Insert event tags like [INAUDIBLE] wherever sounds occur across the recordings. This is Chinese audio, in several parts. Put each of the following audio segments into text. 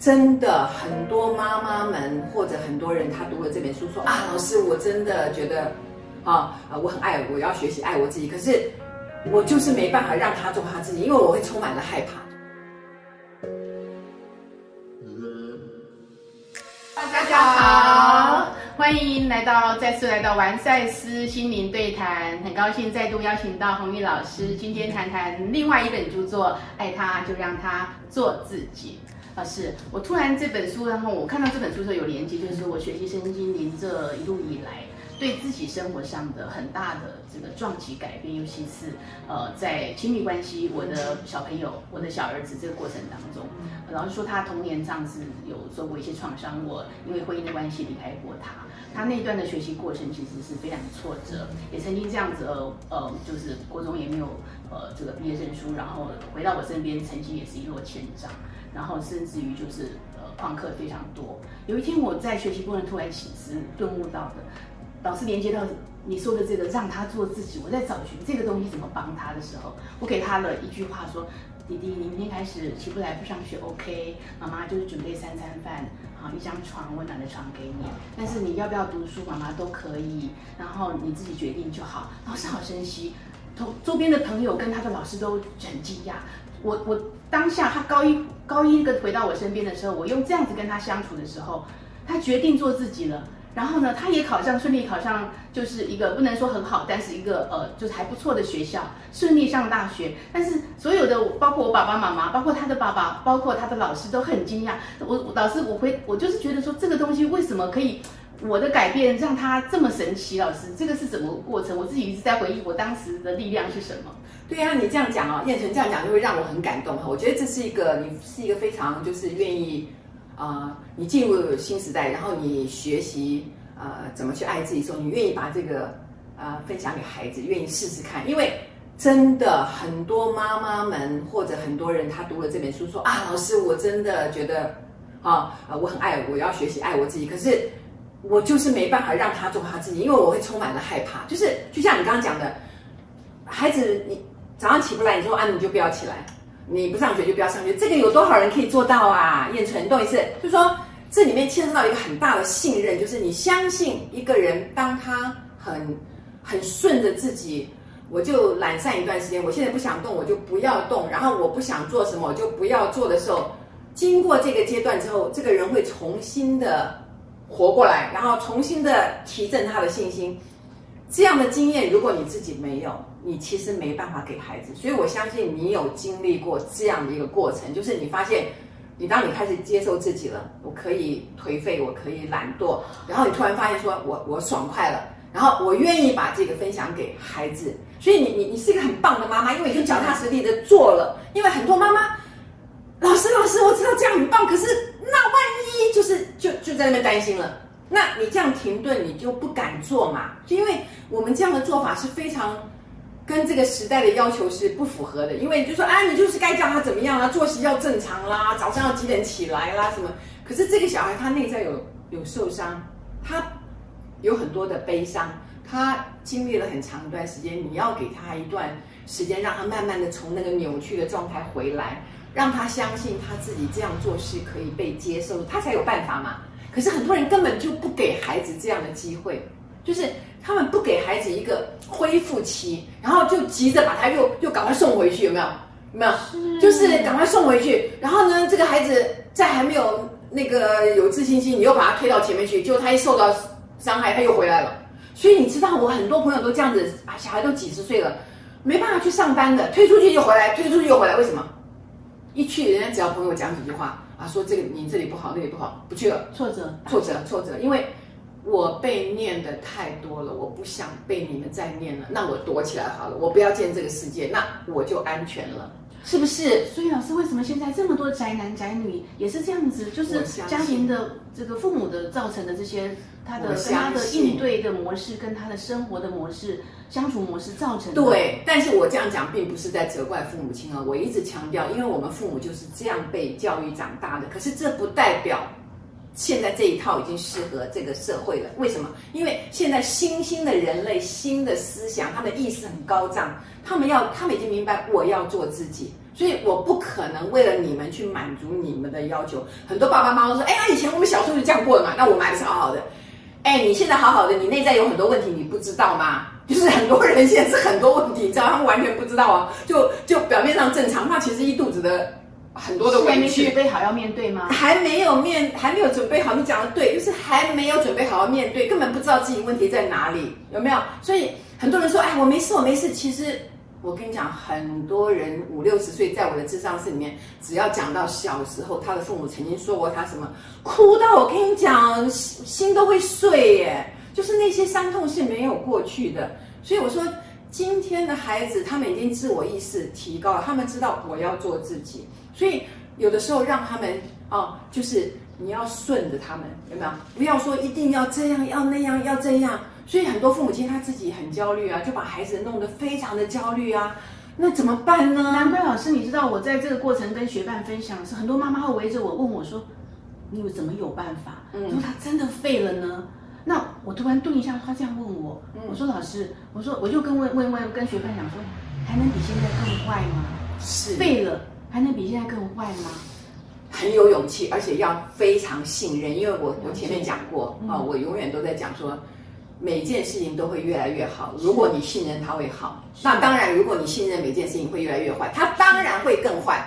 真的很多妈妈们或者很多人，他读了这本书说啊，老师，我真的觉得啊啊，我很爱，我要学习爱我自己，可是我就是没办法让他做他自己，因为我会充满了害怕。欢迎来到再次来到完赛斯心灵对谈，很高兴再度邀请到红玉老师，今天谈谈另外一本著作《爱他就让他做自己》。老师，我突然这本书，然后我看到这本书的时候有连接，就是我学习身心灵这一路以来，对自己生活上的很大的这个撞击改变，尤其是呃在亲密关系，我的小朋友，我的小儿子这个过程当中，老师说他童年上是有受过一些创伤，我因为婚姻的关系离开过他，他那段的学习过程其实是非常挫折，也曾经这样子呃呃，就是国中也没有呃这个毕业证书，然后回到我身边，成绩也是一落千丈。然后甚至于就是呃旷课非常多。有一天我在学习过程突然醒思顿悟到的，老师连接到你说的这个让他做自己，我在找寻这个东西怎么帮他的时候，我给他了一句话说：弟弟，你明天开始起不来不上学，OK，妈妈就是准备三餐饭，好一张床温暖的床给你。但是你要不要读书，妈妈都可以，然后你自己决定就好。老师好珍惜，同周边的朋友跟他的老师都很惊讶。我我当下他高一高一个回到我身边的时候，我用这样子跟他相处的时候，他决定做自己了。然后呢，他也考上顺利考上，就是一个不能说很好，但是一个呃就是还不错的学校，顺利上大学。但是所有的包括我爸爸妈妈，包括他的爸爸，包括他的老师都很惊讶。我老师我回我就是觉得说这个东西为什么可以我的改变让他这么神奇？老师这个是什么过程？我自己一直在回忆我当时的力量是什么。对呀，你这样讲哦，燕纯这样讲就会让我很感动哈。我觉得这是一个，你是一个非常就是愿意，啊，你进入新时代，然后你学习呃怎么去爱自己，时候你愿意把这个呃分享给孩子，愿意试试看。因为真的很多妈妈们或者很多人，他读了这本书说啊，老师，我真的觉得啊啊，我很爱，我要学习爱我自己，可是我就是没办法让他做他自己，因为我会充满了害怕。就是就像你刚刚讲的，孩子你。早上起不来，你说啊，你就不要起来，你不上学就不要上学。这个有多少人可以做到啊？燕纯，懂意思？就是说这里面牵涉到一个很大的信任，就是你相信一个人，当他很很顺着自己，我就懒散一段时间。我现在不想动，我就不要动。然后我不想做什么，我就不要做的时候，经过这个阶段之后，这个人会重新的活过来，然后重新的提振他的信心。这样的经验，如果你自己没有，你其实没办法给孩子。所以我相信你有经历过这样的一个过程，就是你发现，你当你开始接受自己了，我可以颓废，我可以懒惰，然后你突然发现说我我爽快了，然后我愿意把这个分享给孩子。所以你你你是一个很棒的妈妈，因为你就脚踏实地的做了。因为很多妈妈，老师老师，我知道这样很棒，可是那万一就是就就在那边担心了。那你这样停顿，你就不敢做嘛？就因为我们这样的做法是非常跟这个时代的要求是不符合的。因为就说啊，你就是该叫他怎么样啦，作息要正常啦，早上要几点起来啦，什么？可是这个小孩他内在有有受伤，他有很多的悲伤，他经历了很长一段时间，你要给他一段时间，让他慢慢的从那个扭曲的状态回来，让他相信他自己这样做是可以被接受，他才有办法嘛。可是很多人根本就不给孩子这样的机会，就是他们不给孩子一个恢复期，然后就急着把他又又赶快送回去，有没有？有没有？就是赶快送回去，然后呢，这个孩子在还没有那个有自信心，你又把他推到前面去，结果他一受到伤害，他又回来了。所以你知道，我很多朋友都这样子啊，小孩都几十岁了，没办法去上班的，推出去就回来，推出去又回来，为什么？一去，人家只要朋友讲几句话。啊，说这个你这里不好，那里不好，不去了。挫折，挫折，挫折，因为我被念的太多了，我不想被你们再念了，那我躲起来好了，我不要见这个世界，那我就安全了，是不是？所以老师，为什么现在这么多宅男宅女也是这样子？就是家庭的这个父母的造成的这些，他的跟他的应对的模式，跟他的生活的模式。相处模式造成的对，但是我这样讲并不是在责怪父母亲啊，我一直强调，因为我们父母就是这样被教育长大的。可是这不代表现在这一套已经适合这个社会了。为什么？因为现在新兴的人类、新的思想，他的意识很高涨，他们要，他们已经明白我要做自己。所以我不可能为了你们去满足你们的要求。很多爸爸妈妈说：“哎呀，以前我们小时候就这样过的嘛，那我们还是好好的。”哎，你现在好好的，你内在有很多问题，你不知道吗？就是很多人现在是很多问题，你知道他们完全不知道啊，就就表面上正常，他其实一肚子的很多的委屈。准备好要面对吗？还没有面，还没有准备好。你讲的对，就是还没有准备好要面对，根本不知道自己问题在哪里，有没有？所以很多人说：“哎，我没事，我没事。”其实。我跟你讲，很多人五六十岁，在我的智商室里面，只要讲到小时候，他的父母曾经说过他什么，哭到我跟你讲，心都会碎耶。就是那些伤痛是没有过去的。所以我说，今天的孩子，他们已经自我意识提高了，他们知道我要做自己。所以有的时候让他们啊，就是你要顺着他们，有没有？不要说一定要这样，要那样，要这样。所以很多父母亲他自己很焦虑啊，就把孩子弄得非常的焦虑啊，那怎么办呢？难怪老师，你知道我在这个过程跟学伴分享是，很多妈妈会围着我问我说：“你怎么有办法？如果他真的废了呢？”那我突然顿一下，他这样问我，我说：“老师，我说我就跟问问问跟学伴讲说，还能比现在更坏吗？是废了还能比现在更坏吗？很有勇气，而且要非常信任，因为我我前面讲过啊，我永远都在讲说。”每件事情都会越来越好。如果你信任它会好，那当然；如果你信任每件事情会越来越坏，它当然会更坏。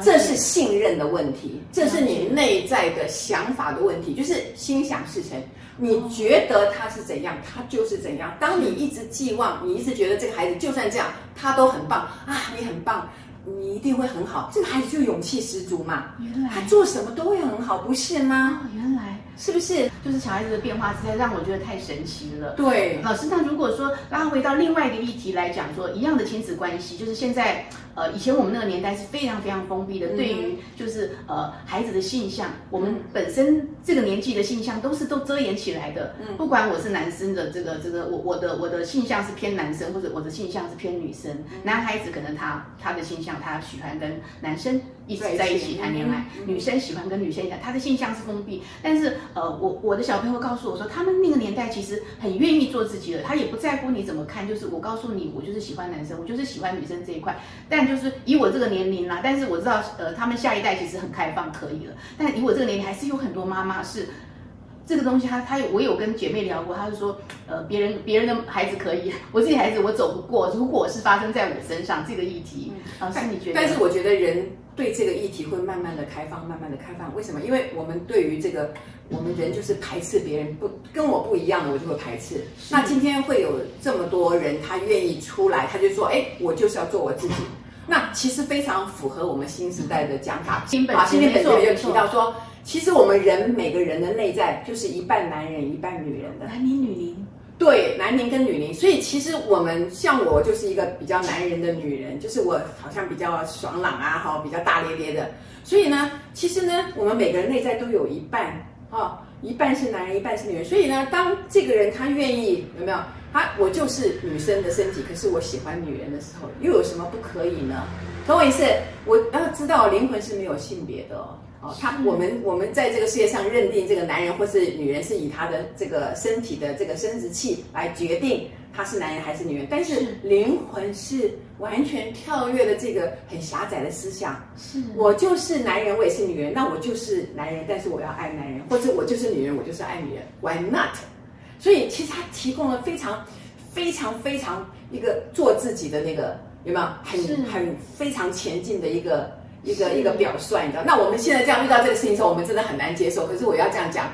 这是信任的问题，这是你内在的想法的问题，就是心想事成。你觉得他是怎样，他就是怎样。当你一直寄望，你一直觉得这个孩子就算这样，他都很棒啊，你很棒。你一定会很好，这个孩子就勇气十足嘛。原来他做什么都会很好，不是吗？原来是不是？就是小孩子的变化实在让我觉得太神奇了。对，老师，那如果说拉回到另外一个议题来讲，说一样的亲子关系，就是现在。呃，以前我们那个年代是非常非常封闭的，对于就是呃孩子的性向，我们本身这个年纪的性向都是都遮掩起来的。嗯，不管我是男生的这个这个，我我的我的性向是偏男生，或者我的性向是偏女生。男孩子可能他他的性向他喜欢跟男生一直在一起谈恋爱，女生喜欢跟女生一他的性向是封闭。但是呃，我我的小朋友告诉我说，他们那个年代其实很愿意做自己的，他也不在乎你怎么看，就是我告诉你，我就是喜欢男生，我就是喜欢女生这一块，但。就是以我这个年龄啦，但是我知道，呃，他们下一代其实很开放，可以了。但以我这个年龄，还是有很多妈妈是这个东西，他他有我有跟姐妹聊过，她是说，呃，别人别人的孩子可以，我自己孩子我走不过。如果是发生在我身上这个议题，老师你觉得？但是我觉得人对这个议题会慢慢的开放，慢慢的开放。为什么？因为我们对于这个，我们人就是排斥别人不跟我不一样的，我就会排斥。那今天会有这么多人，他愿意出来，他就说，哎，我就是要做我自己。那其实非常符合我们新时代的讲法。新本今天本就有提到说，其实我们人每个人的内在就是一半男人一半女人的。男宁女宁。对，男宁跟女宁。所以其实我们像我就是一个比较男人的女人，就是我好像比较爽朗啊，哈，比较大咧咧的。所以呢，其实呢，我们每个人内在都有一半，哈，一半是男人，一半是女人。所以呢，当这个人他愿意，有没有？他我就是女生的身体，可是我喜欢女人的时候，又有什么不可以呢？懂我意思？我要知道灵魂是没有性别的哦。哦，他我们我们在这个世界上认定这个男人或是女人是以他的这个身体的这个生殖器来决定他是男人还是女人，但是灵魂是完全跳跃的这个很狭窄的思想。是我就是男人，我也是女人，那我就是男人，但是我要爱男人，或者我就是女人，我就是爱女人。Why not？所以其实他提供了非常、非常、非常一个做自己的那个有没有很很非常前进的一个一个一个表率，你知道？那我们现在这样遇到这个事情的时候，我们真的很难接受。可是我要这样讲，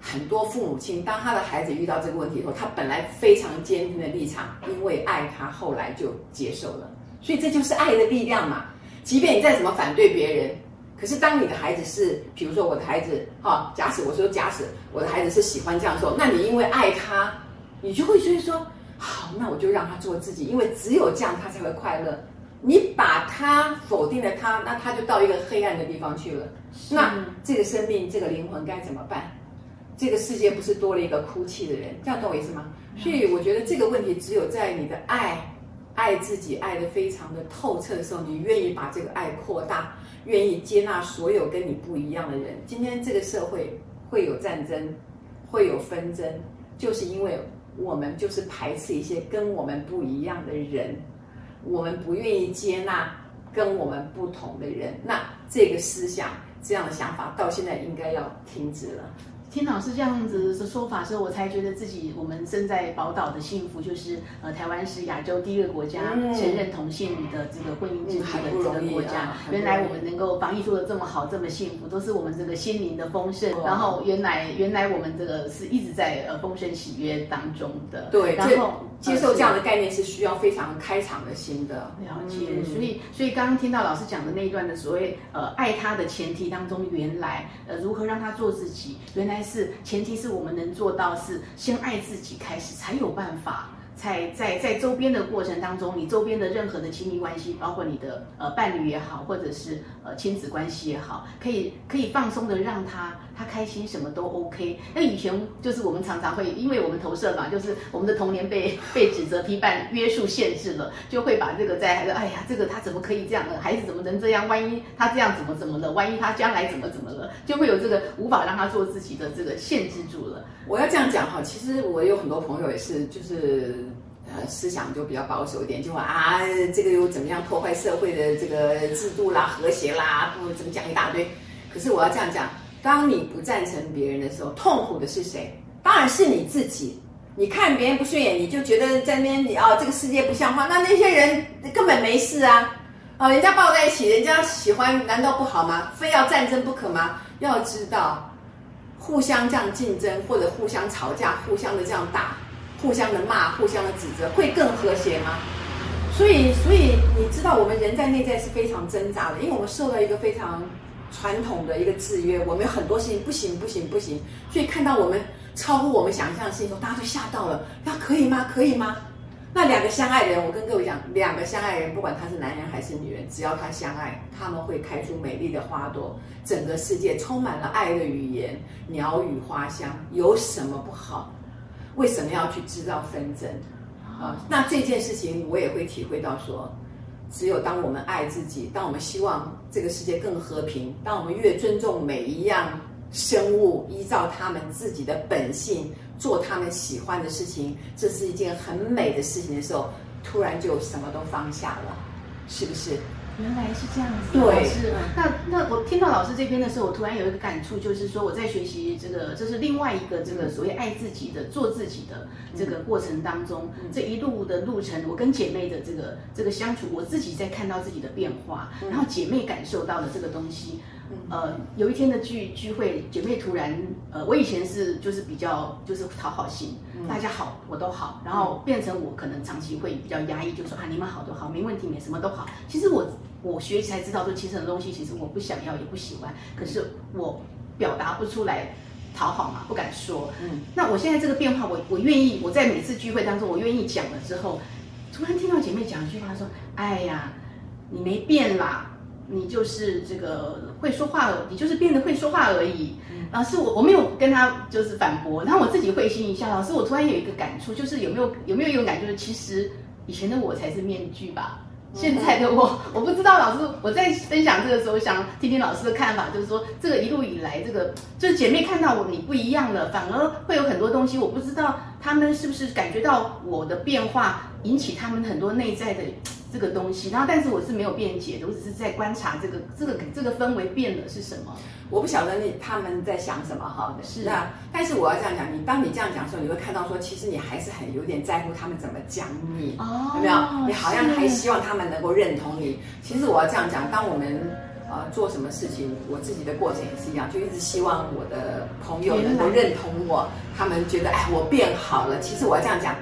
很多父母亲当他的孩子遇到这个问题以后，他本来非常坚定的立场，因为爱他，后来就接受了。所以这就是爱的力量嘛。即便你再怎么反对别人。可是，当你的孩子是，比如说我的孩子，哈，假使我说假使我的孩子是喜欢这样做，那你因为爱他，你就会觉得说，好，那我就让他做自己，因为只有这样他才会快乐。你把他否定了他，那他就到一个黑暗的地方去了。那这个生命，这个灵魂该怎么办？这个世界不是多了一个哭泣的人，这样懂我意思吗？所以我觉得这个问题只有在你的爱，爱自己爱的非常的透彻的时候，你愿意把这个爱扩大。愿意接纳所有跟你不一样的人。今天这个社会会有战争，会有纷争，就是因为我们就是排斥一些跟我们不一样的人，我们不愿意接纳跟我们不同的人，那这个思想这样的想法到现在应该要停止了。听老师这样子的说法之后，我才觉得自己我们身在宝岛的幸福，就是呃，台湾是亚洲第一个国家承认同性的这个婚姻制度的这个国家。原来我们能够防疫做的这么好，这么幸福，都是我们这个心灵的丰盛。然后原来原来我们这个是一直在呃丰盛喜悦当中的。对，然后接受这样的概念是需要非常开敞的心的。了解。所以所以刚刚听到老师讲的那一段的所谓呃爱他的前提当中，原来呃如何让他做自己，原来。是前提是我们能做到是先爱自己开始，才有办法。在在在周边的过程当中，你周边的任何的亲密关系，包括你的呃伴侣也好，或者是呃亲子关系也好，可以可以放松的让他他开心，什么都 OK。那以前就是我们常常会，因为我们投射嘛，就是我们的童年被被指责、批判、约束、限制了，就会把这个在孩子，哎呀，这个他怎么可以这样呢？孩子怎么能这样？万一他这样怎么怎么了？万一他将来怎么怎么了？就会有这个无法让他做自己的这个限制住了。我要这样讲哈，其实我有很多朋友也是，就是。呃，思想就比较保守一点，就啊，这个又怎么样破坏社会的这个制度啦、和谐啦，不怎么讲一大堆。可是我要这样讲，当你不赞成别人的时候，痛苦的是谁？当然是你自己。你看别人不顺眼，你就觉得在那边你哦，这个世界不像话。那那些人根本没事啊，哦，人家抱在一起，人家喜欢，难道不好吗？非要战争不可吗？要知道，互相这样竞争，或者互相吵架，互相的这样打。互相的骂，互相的指责，会更和谐吗？所以，所以你知道，我们人在内在是非常挣扎的，因为我们受到一个非常传统的一个制约，我们有很多事情不行，不行，不行。所以看到我们超乎我们想象的事情，大家都吓到了。那可以吗？可以吗？那两个相爱的人，我跟各位讲，两个相爱人，不管他是男人还是女人，只要他相爱，他们会开出美丽的花朵，整个世界充满了爱的语言，鸟语花香，有什么不好？为什么要去制造纷争？啊，那这件事情我也会体会到，说，只有当我们爱自己，当我们希望这个世界更和平，当我们越尊重每一样生物，依照他们自己的本性做他们喜欢的事情，这是一件很美的事情的时候，突然就什么都放下了，是不是？原来是这样子，对。是。那那我听到老师这边的时候，我突然有一个感触，就是说我在学习这个，这是另外一个这个所谓爱自己的、做自己的这个过程当中，这一路的路程，我跟姐妹的这个这个相处，我自己在看到自己的变化，然后姐妹感受到了这个东西。呃，有一天的聚聚会，姐妹突然，呃，我以前是就是比较就是讨好型，大家好我都好，然后变成我可能长期会比较压抑，就说啊你们好都好，没问题，没什么都好。其实我我学习才知道，说其实很多东西其实我不想要也不喜欢，可是我表达不出来，讨好嘛，不敢说。嗯，那我现在这个变化，我我愿意，我在每次聚会当中，我愿意讲了之后，突然听到姐妹讲一句话，说，哎呀，你没变啦。你就是这个会说话，你就是变得会说话而已。老师，我我没有跟他就是反驳，然后我自己会心一笑。老师，我突然有一个感触，就是有没有有没有一种感觉，就是其实以前的我才是面具吧，现在的我 [LAUGHS] 我不知道。老师，我在分享这个时候，想听听老师的看法，就是说这个一路以来，这个就是姐妹看到我你不一样了，反而会有很多东西，我不知道他们是不是感觉到我的变化，引起他们很多内在的。这个东西，然后但是我是没有辩解的，我只是在观察这个这个这个氛围变了是什么。我不晓得你他们在想什么哈。是啊，但是我要这样讲，你当你这样讲的时候，你会看到说，其实你还是很有点在乎他们怎么讲你，有没有？你好像还希望他们能够认同你。其实我要这样讲，当我们呃做什么事情，我自己的过程也是一样，就一直希望我的朋友能够认同我，他们觉得哎我变好了。其实我要这样讲，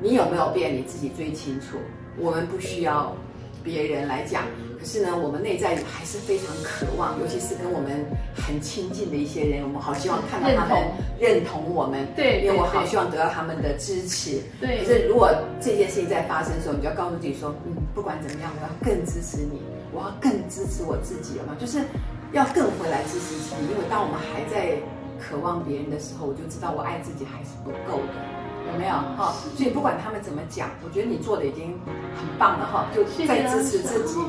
你有没有变，你自己最清楚。我们不需要别人来讲，可是呢，我们内在还是非常渴望，尤其是跟我们很亲近的一些人，我们好希望看到他们认同我们。对，因为我好希望得到他们的支持。对。可是如果这件事情在发生的时候，你就要告诉自己说，嗯，不管怎么样，我要更支持你，我要更支持我自己，有吗？就是要更回来支持自己，因为当我们还在渴望别人的时候，我就知道我爱自己还是不够的。有没有哈？所以不管他们怎么讲，我觉得你做的已经很棒了哈，就在支持自己。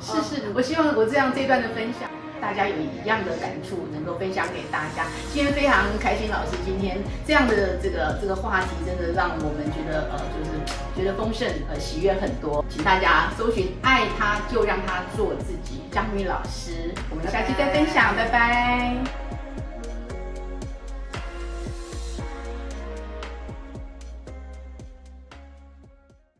是是，我希望我这样这段的分享。大家有一样的感触，能够分享给大家。今天非常开心，老师今天这样的这个这个话题，真的让我们觉得呃，就是觉得丰盛呃喜悦很多。请大家搜寻“爱他就让他做自己”，张玉老师，我们下期再分享，拜拜。